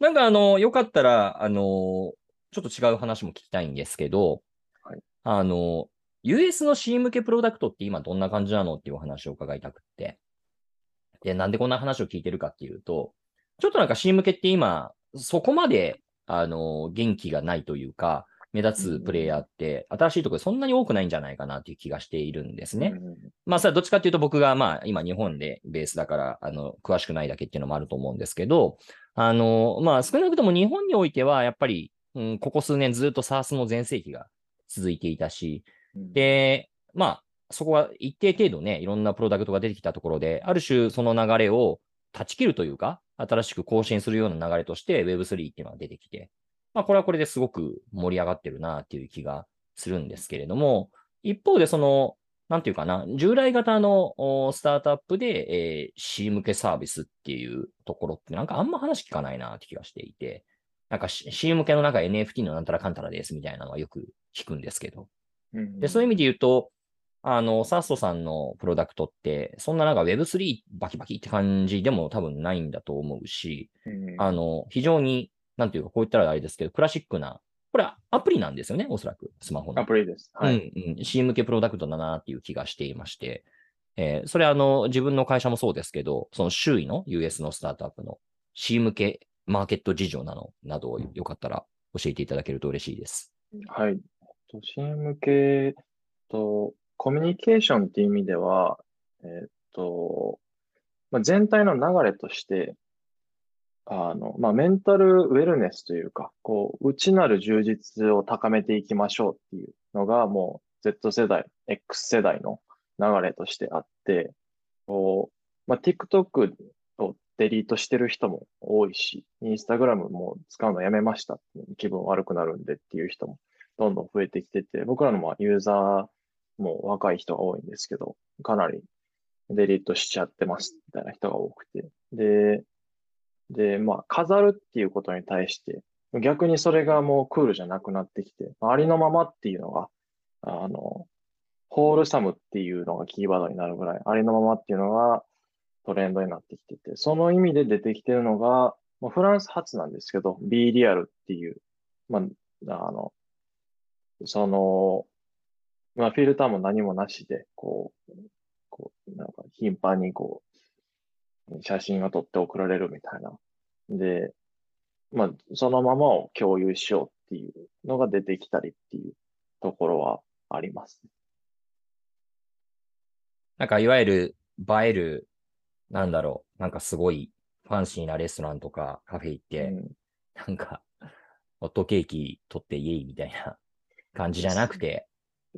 なんかあの、よかったら、あの、ちょっと違う話も聞きたいんですけど、はいあの、US の C 向けプロダクトって今どんな感じなのっていうお話を伺いたくって。で、なんでこんな話を聞いてるかっていうと、ちょっとなんか C 向けって今、そこまで、あの、元気がないというか、目立つプレイヤーって、新しいところでそんなに多くないんじゃないかなっていう気がしているんですね。うんまあ、それはどっちかっていうと僕がまあ、今日本でベースだから、あの、詳しくないだけっていうのもあると思うんですけど、あの、まあ、少なくとも日本においては、やっぱり、うん、ここ数年ずっと SARS の全盛期が続いていたし、うん、で、まあ、そこは一定程度ね、いろんなプロダクトが出てきたところで、ある種その流れを断ち切るというか、新しく更新するような流れとして Web3 っていうのが出てきて、まあ、これはこれですごく盛り上がってるなっていう気がするんですけれども、一方でその、なんていうかな、従来型のおスタートアップで、えー C 向けサービスっていうところってなんかあんま話聞かないなって気がしていて、なんか C 向けのなんか NFT のなんたらかんたらですみたいなのはよく聞くんですけど、うんで、そういう意味で言うと、あの、サーストさんのプロダクトって、そんななんか Web3 バキバキって感じでも多分ないんだと思うし、うん。あの、非常に、なんていうか、こう言ったらあれですけど、クラシックな、これはアプリなんですよね、おそらく、スマホの。アプリです。はい。うんうん、C 向けプロダクトだなっていう気がしていまして、えーそれはあの、自分の会社もそうですけど、その周囲の US のスタートアップの C 向けマーケット事情なの、などをよかったら教えていただけると嬉しいです。はい。えっと C 向けと、コミュニケーションっていう意味では、えっと、まあ、全体の流れとして、あの、まあ、メンタルウェルネスというか、こう、内なる充実を高めていきましょうっていうのが、もう Z 世代、X 世代の流れとしてあって、こう、まあ、TikTok をデリートしてる人も多いし、Instagram も使うのやめました気分悪くなるんでっていう人もどんどん増えてきてて、僕らのまユーザーも若い人が多いんですけど、かなりデリートしちゃってますみたいな人が多くて。で、で、まあ、飾るっていうことに対して、逆にそれがもうクールじゃなくなってきて、ありのままっていうのが、あの、ホールサムっていうのがキーワードになるぐらい、ありのままっていうのがトレンドになってきてて、その意味で出てきてるのが、まあ、フランス発なんですけど、B リアルっていう、まあ、あの、その、まあ、フィルターも何もなしで、こう、こう、なんか頻繁にこう、写真を撮って送られるみたいな。で、まあ、そのままを共有しようっていうのが出てきたりっていうところはあります。なんか、いわゆる映える、なんだろう、なんかすごいファンシーなレストランとかカフェ行って、うんなんか、ホットケーキ取ってイエイみたいな感じじゃなくて、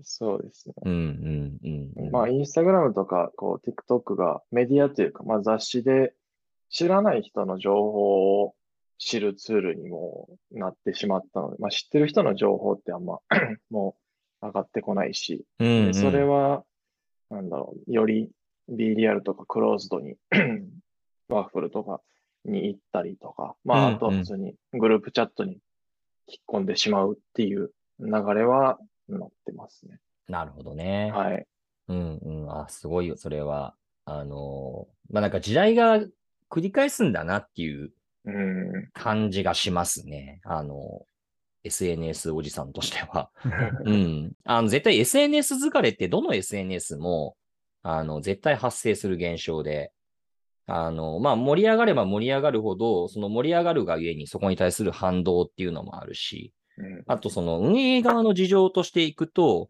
そうですね。うんうんうんうん。まあ、インスタグラムとか、こう、TikTok がメディアというか、まあ、雑誌で知らない人の情報を知るツールにもなってしまったので、まあ、知ってる人の情報ってあんま もう上がってこないし、うんうんでそれは、なんだろう、より B リアルとかクローズドに、ワッフルとかに行ったりとか、まあ、うんあとは普通にグループチャットに引っ込んでしまうっていう流れはなってますね。なるほどね。はい。うんうん。あ、すごいよ、それは。あのーまあ、なんか時代が繰り返すんだなっていううん。感じがしますね。あの、SNS おじさんとしては。うん。あの、絶対 SNS 疲れってどの SNS も、あの、絶対発生する現象で、あの、まあ、盛り上がれば盛り上がるほど、その盛り上がるがゆえにそこに対する反動っていうのもあるし、うんあとその運営側の事情としていくと、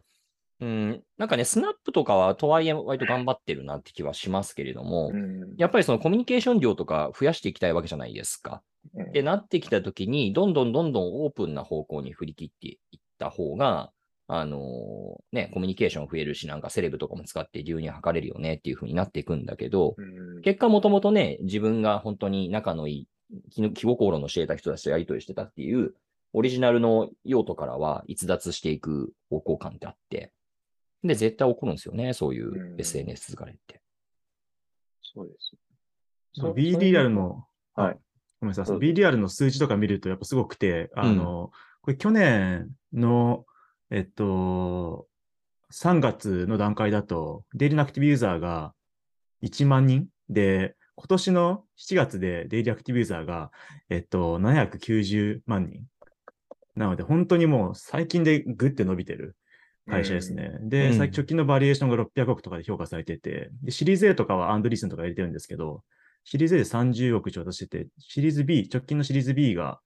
うん、なんかね、スナップとかはとはいえ割と頑張ってるなって気はしますけれども、うん。やっぱりそのコミュニケーション量とか増やしていきたいわけじゃないですか。うん。ってなってきたときに、どんどんどんどんオープンな方向に振り切っていった方が、あのーね、コミュニケーション増えるし、なんかセレブとかも使って流入図れるよねっていう風になっていくんだけど、うん。結果もともとね、自分が本当に仲のいい、気の気心の知れた人たちとやりとりしてたっていう、オリジナルの用途からは逸脱していく方向感ってあって、で、絶対起こるんですよね、そういううん SNS 疲れって。そうです。B リアルの、はいごめんなさい、B リアルの数字とか見るとやっぱすごくて、あの、これ去年の、えっと、3月の段階だと、デイリーのアクティブユーザーが1万人で、今年の7月でデイリーアクティブユーザーが、えっと、790万人。なので、本当にもう最近でグッて伸びてる会社ですね。で、うん最直近のバリエーションが600億とかで評価されてて、で、シリーズ A とかはアンドリースンとか入れてるんですけど、シリーズ A で30億調達してて、シリーズ B、直近のシリーズ B が、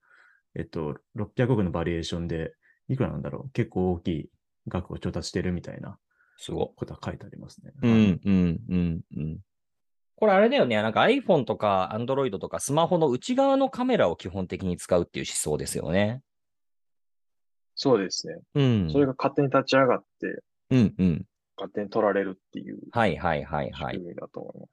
えっと、600億のバリエーションで、いくらなんだろう？結構大きい額を調達してるみたいなすごことは書いてありますね。い。うん、うん、うん、うん。これあれだよね。なんか iPhone とか Android とかスマホの内側のカメラを基本的に使うっていう思想ですよね。そうですね。うん。それが勝手に立ち上がって、うん、うん。勝手に取られるっていうはい、はい、はい、仕はい。だと思います。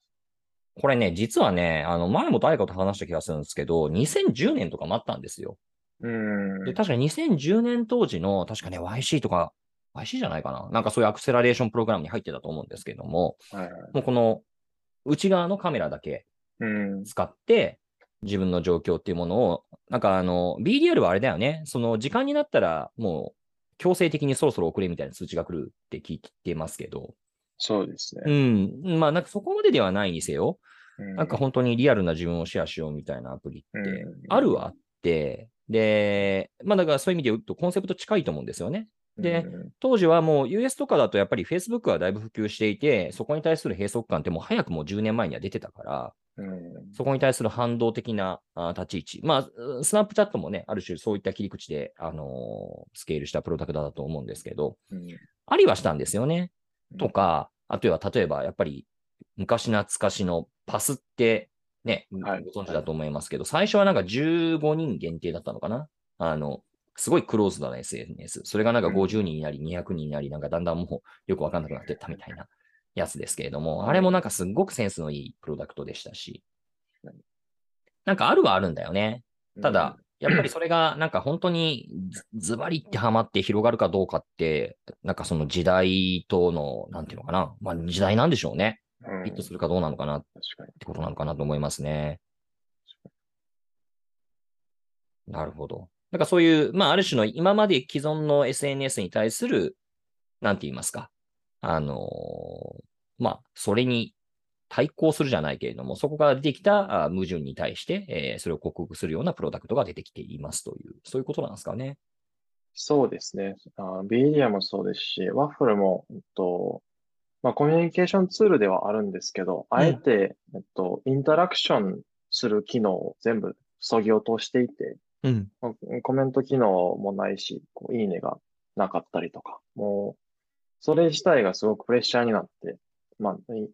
これね、実はね、あの、前も誰かと話した気がするんですけど、2010年とかもあったんですよ。うーん。で、確かに2010年当時の、確かね、YC とか、YC じゃないかな。なんかそういうアクセラレーションプログラムに入ってたと思うんですけども、はいはい。もうこの内側のカメラだけうん。使って、自分の状況っていうものを、なんかあの、BDR はあれだよね。その時間になったら、もう強制的にそろそろ送れみたいな通知が来るって聞いてますけど、そうですうね。ん。まあなんかそこまでではないにせよ、うんなんか本当にリアルな自分をシェアしようみたいなアプリってうんあるはあって、で、まあだからそういう意味で言うとコンセプト近いと思うんですよね。でうん当時はもう US とかだとやっぱり Facebook はだいぶ普及していて、そこに対する閉塞感ってもう早くもう10年前には出てたから、うんそこに対する反動的なあ立ち位置。まあ、スナップチャットもね、ある種そういった切り口で、あのースケールしたプロダクトだと思うんですけど、うんありはしたんですよね。うんとか、あとは例えばやっぱり昔懐かしのパスってね、はいご存知だと思いますけど、最初はなんか15人限定だったのかなあの、すごいクローズドな SNS。それがなんかうん50人になり、200人になり、なんかだんだんもうよくわかんなくなってったみたいなやつですけれども、はいあれもなんかすっごくセンスのいいプロダクトでしたしはい、なんかあるはあるんだよね。ただ、やっぱりそれがなんか本当にズズバリってハマって広がるかどうかって、なんかその時代との、なんていうのかな。まあ時代なんでしょうね。うん、ヒットするかどうなのかなっ。てことなのかなと思いますね。なるほど。なんかそういう、まあある種の今まで既存の SNS に対する、なんて言いますか。あのーまあそれに対抗するじゃないけれども、そこから出てきたあ矛盾に対して、えーそれを克服するようなプロダクトが出てきていますという、そういうことなんですかね。そうですね。あビーリアもそうですし、ワッフルも、えっと、まあ、コミュニケーションツールではあるんですけど、あえて、えっと、インタラクションする機能を全部削ぎ落としていて、うん。まあコメント機能もないし、こういいねがなかったりとか、もう、それ自体がすごくプレッシャーになって、まあ、い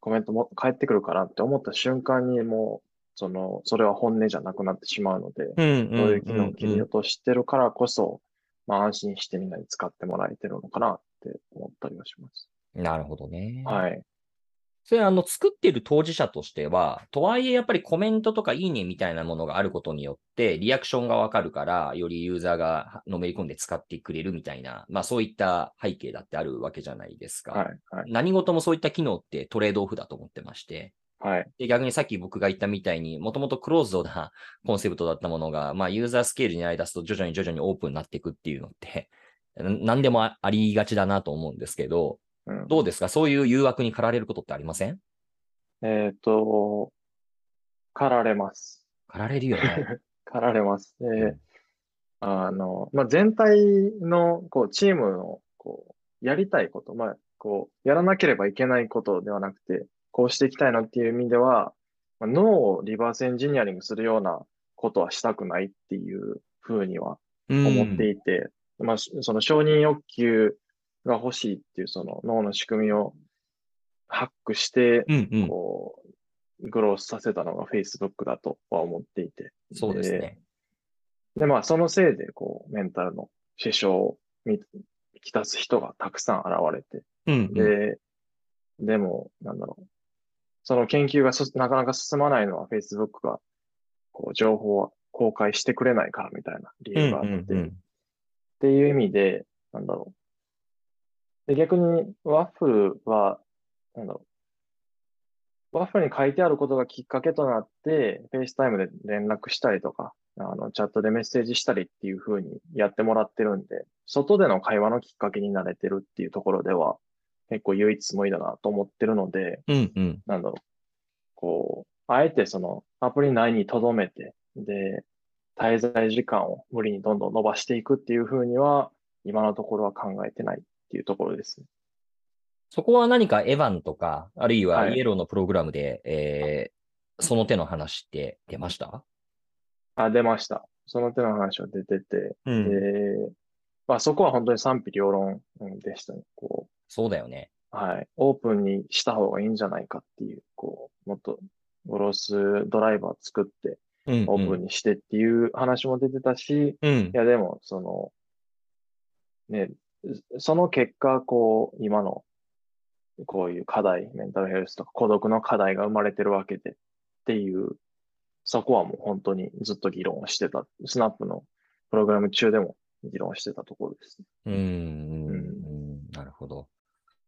コメントも返ってくるかなって思った瞬間にもう、その、それは本音じゃなくなってしまうので、うん。そういう機能を切り落としてるからこそ、まあ安心してみんなに使ってもらえてるのかなって思ったりはします。なるほどね。はい。それあの、作っている当事者としては、とはいえやっぱりコメントとかいいねみたいなものがあることによって、リアクションがわかるから、よりユーザーがのめり込んで使ってくれるみたいな、まあそういった背景だってあるわけじゃないですか。はい。はい。何事もそういった機能ってトレードオフだと思ってまして、はい。で逆にさっき僕が言ったみたいに、もともとクローズドな コンセプトだったものが、まあユーザースケールになり出すと徐々に徐々にオープンになっていくっていうのって、な何でもあありがちだなと思うんですけど、うん、どうですか？そういう誘惑に駆られることってありません？えっ、と、駆られます。駆られるよね。駆られます。で、んあの、まあ、全体の、こう、チームの、こう、やりたいこと、まあ、こう、やらなければいけないことではなくて、こうしていきたいなっていう意味では、まあ、脳をリバースエンジニアリングするようなことはしたくないっていうふうには思っていて、まあ、しその承認欲求が欲しいっていうその脳の仕組みをハックして。こう、グロースさせたのが Facebook だとは思っていて。そうですね。で、まあ、そのせいで、こう、メンタルの支障をみきたす人がたくさん現れて、うんうん。で、でも、なんだろう。その研究がそなかなか進まないのは Facebook が、こう、情報を公開してくれないからみたいな理由があって、っていう意味で、なんだろう。で、逆に、ワッフルは、なんだろう。ワッフルに書いてあることがきっかけとなって、 FaceTime で連絡したりとか、あの、チャットでメッセージしたりっていう風にやってもらってるんで、外での会話のきっかけになれてるっていうところでは、結構唯一無二だなと思ってるので、うんうん。なんだろう。こあえてそのアプリ内に留めて、で、滞在時間を無理にどんどん伸ばしていくっていうふうには、今のところは考えてないっていうところですね。そこは何かエヴァンとか、あるいははいイエローのプログラムで、えーその手の話って出ました？あ、出ました。その手の話は出てて、うで、まあそこは本当に賛否両論うんでしたね。こそうだよね。う、はい。オープンにした方がいいんじゃないかっていう、こう、もっと、グロスドライバー作って、うん、オープンにしてっていう話も出てたし、うん。いや、でも、その、ね、その結果、こう、今の、こういう課題、メンタルヘルスとか孤独の課題が生まれてるわけでっていう、そこはもう本当にずっと議論をしてた。スナップのプログラム中でも議論してたところですね。うん、うんうんなるほど。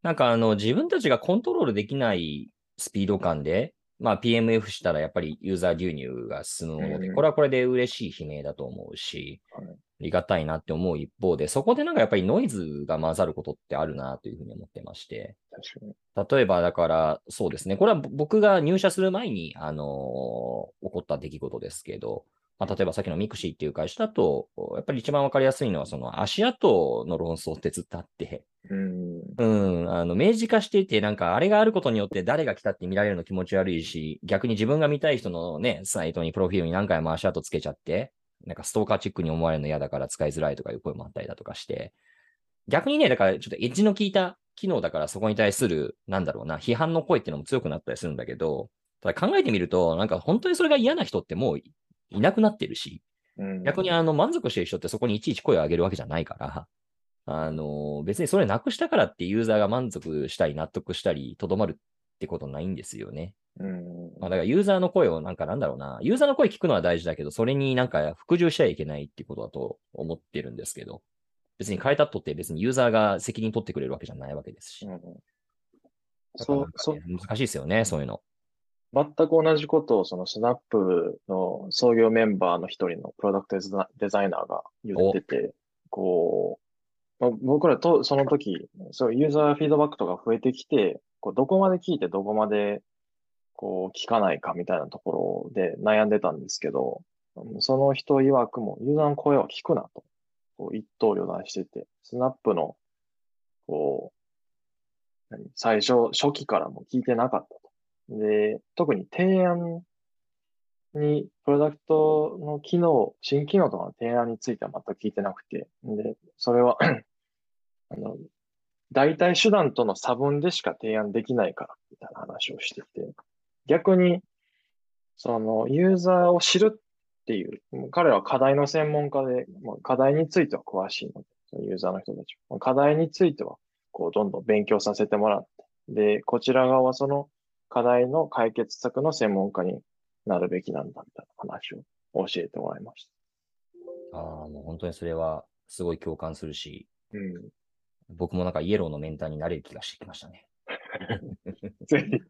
なんかあの、自分たちがコントロールできないスピード感で、まあ PMF したらやっぱりユーザー流入が進むもので、うんこれはこれで嬉しい悲鳴だと思うし、はいありがたいなって思う一方で、そこでなんかやっぱりノイズが混ざることってあるなというふうに思ってまして。例えばだから、そうですね、これは僕が入社する前に、あの起こった出来事ですけど、まあ、例えばさっきのミクシーっていう会社だと、やっぱり一番わかりやすいのは、その足跡の論争ってずっとあって、うん。うん、あの、明示化していて、なんか、あれがあることによって誰が来たって見られるの気持ち悪いし、逆に自分が見たい人のね、サイトにプロフィールに何回も足跡つけちゃって、なんかストーカーチックに思われるの嫌だから使いづらいとかいう声もあったりだとかして、逆にね、だからちょっとエッジの効いた機能だからそこに対する、なんだろうな、批判の声っていうのも強くなったりするんだけど、ただ考えてみると、なんか本当にそれが嫌な人ってもういいなくなってるし、うん。逆にあの満足してる人ってそこにいちいち声を上げるわけじゃないから、あの、別にそれなくしたからってユーザーが満足したり納得したりとどまるってことないんですよね。うん。まあ、だからユーザーの声をなんかなんだろうな、ユーザーの声聞くのは大事だけど、それになんか服従しちゃいけないってことだと思ってるんですけど、別に変えたとって別にユーザーが責任取ってくれるわけじゃないわけですし。うんそう、そうね、難しいですよね、そういうの。全く同じことをそのスナップの創業メンバーの一人のプロダクトデザデザイナーが言ってて、こう、まあ、僕らとその時、そうユーザーフィードバックとか増えてきて、こうどこまで聞いてどこまでこう聞かないかみたいなところで悩んでたんですけど、その人曰くもユーザーの声は聞くなと、こう一刀両断してて、スナップのこう、最初、初期からも聞いてなかったと。で、特に提案に、プロダクトの機能、新機能とかの提案については全く聞いてなくて、で、それは あの、代替手段との差分でしか提案できないから、みたいな話をしてて、逆に、その、ユーザーを知るっていう、もう彼らは課題の専門家で、まあ、課題については詳しいので、そのユーザーの人たちは。まあ課題については、こう、どんどん勉強させてもらって、で、こちら側はその課題の解決策の専門家になるべきなんだ、みたいな話を教えてもらいましああ、もう本当にそれはすごい共感するし、た。うん。僕もなんかイエローのメンターになれる気がしてきましたね。ぜひ。